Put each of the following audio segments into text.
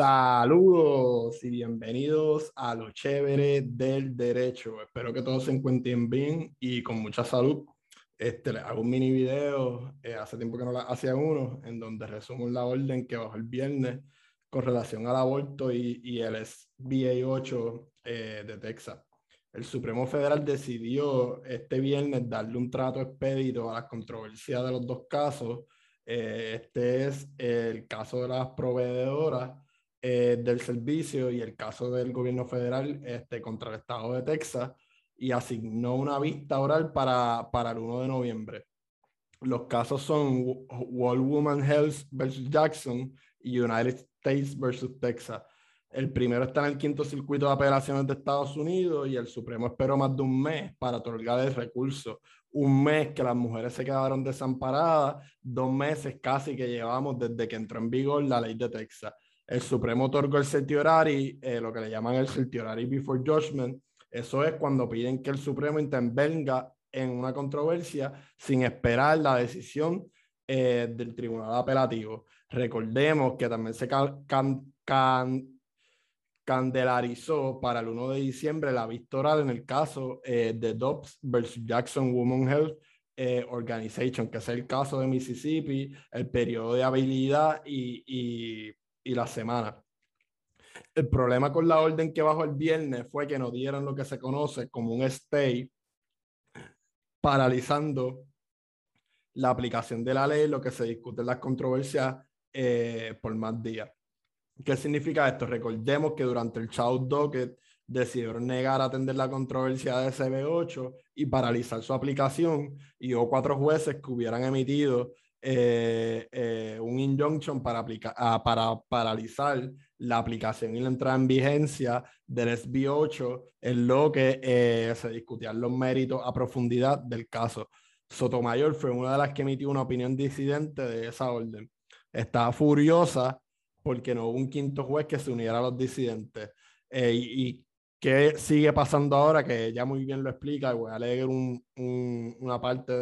Saludos y bienvenidos a lo chévere del derecho. Espero que todos se encuentren bien y con mucha salud. Este, les hago un mini video, eh, hace tiempo que no la hacía uno, en donde resumo la orden que bajó el viernes con relación al aborto y, y el SBA 8 eh, de Texas. El Supremo Federal decidió este viernes darle un trato expedito a las controversias de los dos casos. Eh, este es el caso de las proveedoras eh, del servicio y el caso del gobierno federal este, contra el estado de Texas y asignó una vista oral para, para el 1 de noviembre. Los casos son World Woman Health versus Jackson y United States versus Texas. El primero está en el quinto circuito de apelaciones de Estados Unidos y el Supremo esperó más de un mes para otorgar el recurso. Un mes que las mujeres se quedaron desamparadas, dos meses casi que llevamos desde que entró en vigor la ley de Texas el Supremo otorgó el certiorari, eh, lo que le llaman el certiorari before judgment. Eso es cuando piden que el Supremo intervenga en una controversia sin esperar la decisión eh, del Tribunal Apelativo. Recordemos que también se candelarizó para el 1 de diciembre la victoria en el caso eh, de Dobbs versus Jackson Women Health Organization, que es el caso de Mississippi, el periodo de habilidad y y la semana. El problema con la orden que bajó el viernes fue que nos dieron lo que se conoce como un stay, paralizando la aplicación de la ley, lo que se discute en las controversias eh, por más días. ¿Qué significa esto? Recordemos que durante el Child Docket decidieron negar atender la controversia de CB8 y paralizar su aplicación y hubo cuatro jueces que hubieran emitido eh, eh, un injunction ah, para paralizar la aplicación y la entrada en vigencia del SB8 en lo que eh, se discutían los méritos a profundidad del caso. Sotomayor fue una de las que emitió una opinión disidente de esa orden. Estaba furiosa porque no hubo un quinto juez que se uniera a los disidentes. y, y qué sigue pasando ahora, que ella muy bien lo explica, voy a leer un, un, una parte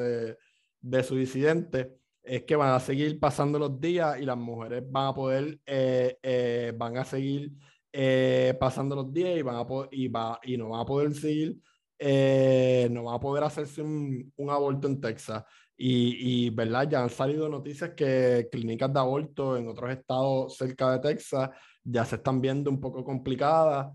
de su disidente es que van a seguir pasando los días y las mujeres van a poder, eh, eh, van a seguir eh, pasando los días y, van a y, va, y no van a poder seguir, no van a poder hacerse un, un aborto en Texas. Y, y, ¿verdad? Ya han salido noticias que clínicas de aborto en otros estados cerca de Texas ya se están viendo un poco complicadas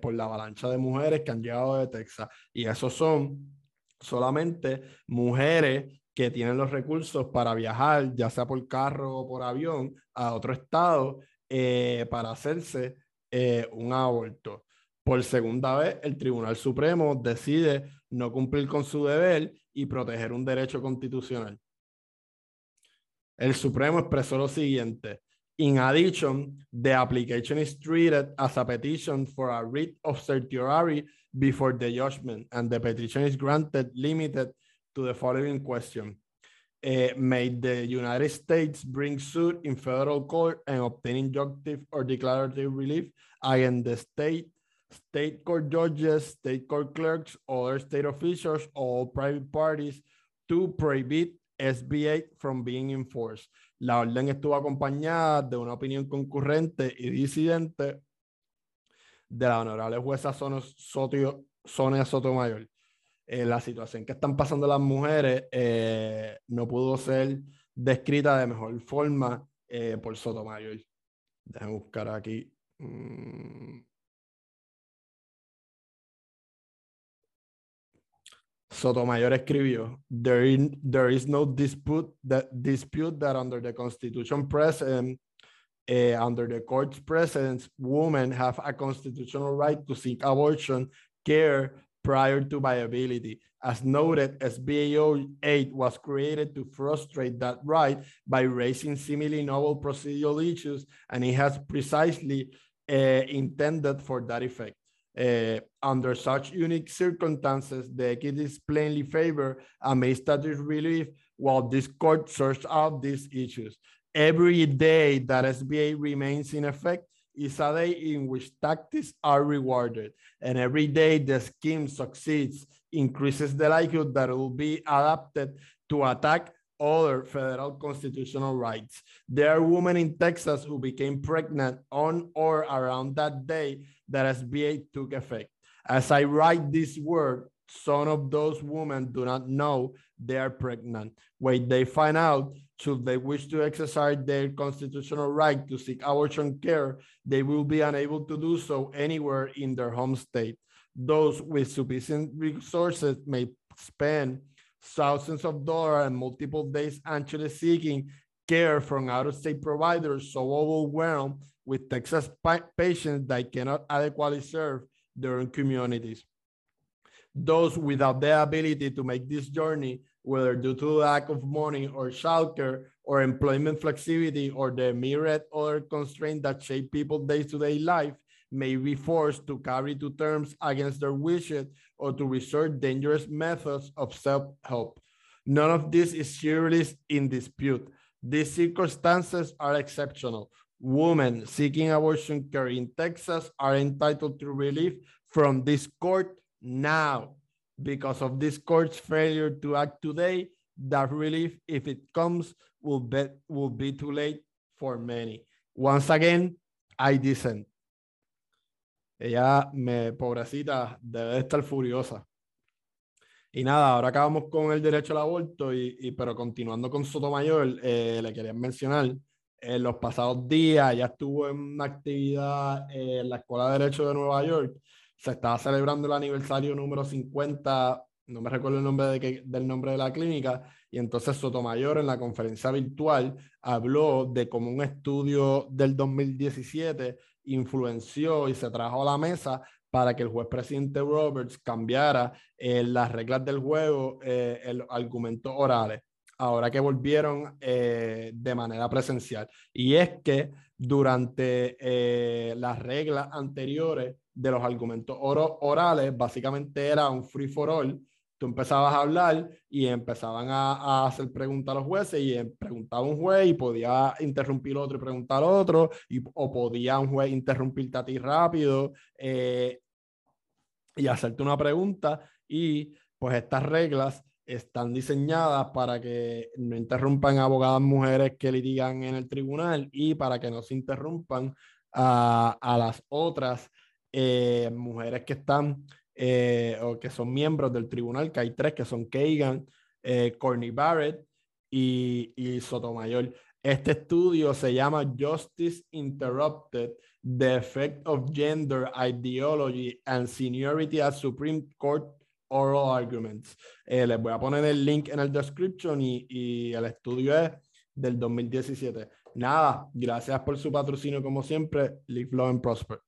por la avalancha de mujeres que han llegado de Texas. Y esos son solamente mujeres que tienen los recursos para viajar, ya sea por carro o por avión, a otro estado eh, para hacerse eh, un aborto. Por segunda vez, el Tribunal Supremo decide no cumplir con su deber y proteger un derecho constitucional. El Supremo expresó lo siguiente. In addition, the application is treated as a petition for a writ of certiorari before the judgment, and the petition is granted limited to the following question. Uh, may the United States bring suit in federal court and obtain injunctive or declarative relief against the state, state court judges, state court clerks, other state officials, or private parties to prohibit SBA from being enforced. La orden estuvo acompañada de una opinión concurrente y disidente de la honorable jueza Sonia Sotomayor. Eh, la situación que están pasando las mujeres eh, no pudo ser descrita de mejor forma eh, por Sotomayor. Déjenme buscar aquí. Mm. Sotomayor escribió, there, is no dispute that, dispute that under the Constitution present, uh, under the court's precedents, women have a constitutional right to seek abortion care prior to viability. As noted, SBAO 8 was created to frustrate that right by raising seemingly novel procedural issues, and it has precisely uh, intended for that effect. Uh, under such unique circumstances, the equities plainly favor a status relief while this court sorts out these issues. Every day that SBA remains in effect, is a day in which tactics are rewarded. And every day the scheme succeeds, increases the likelihood that it will be adapted to attack other federal constitutional rights. There are women in Texas who became pregnant on or around that day that SB 8 took effect. As I write this word, some of those women do not know they are pregnant. When they find out, should they wish to exercise their constitutional right to seek abortion care, they will be unable to do so anywhere in their home state. Those with sufficient resources may spend thousands of dollars and multiple days actually seeking care from out-of-state providers so overwhelmed with Texas patients that cannot adequately serve their own communities. Those without the ability to make this journey, whether due to lack of money or childcare or employment flexibility or the myriad other constraints that shape people's day-to-day life, may be forced to carry to terms against their wishes or to resort dangerous methods of self-help. None of this is seriously in dispute. These circumstances are exceptional. Women seeking abortion care in Texas are entitled to relief from this court now. Because of this court's failure to act today, that relief, if it comes, will be, will be too late for many. Once again, I dissent. Ella, me, pobrecita, debe estar furiosa. Y nada, ahora acabamos con el derecho al aborto, y, y pero continuando con Sotomayor, eh, le quería mencionar, en los pasados días ya estuvo en una actividad en la Escuela de Derecho de Nueva York, se estaba celebrando el aniversario número 50, no me recuerdo el nombre de que, del nombre de la clínica, y entonces Sotomayor en la conferencia virtual habló de cómo un estudio del 2017 influenció y se trajo a la mesa para que el juez presidente Roberts cambiara eh, las reglas del juego, eh, el argumentos orales, ahora que volvieron eh, de manera presencial. Y es que durante las reglas anteriores de los argumentos orales, básicamente era un free for all. Tú empezabas a hablar y empezaban a, hacer preguntas a los jueces y preguntaba un juez y podía interrumpir otro y preguntar otro, y, o podía un juez interrumpirte a ti rápido eh, y hacerte una pregunta. Y pues estas reglas están diseñadas para que no interrumpan abogadas mujeres que litigan en el tribunal y para que no se interrumpan a, a las otras eh, mujeres que están eh, o que son miembros del tribunal, que hay tres, que son Kagan, eh, Barrett y, y Sotomayor. Este estudio se llama Justice Interrupted, The Effect of Gender Ideology and Seniority at Supreme Court Oral Arguments. Eh, les voy a poner el link en el description y, y el estudio es del 2017. Nada, gracias por su patrocinio como siempre. Live, love and prosper.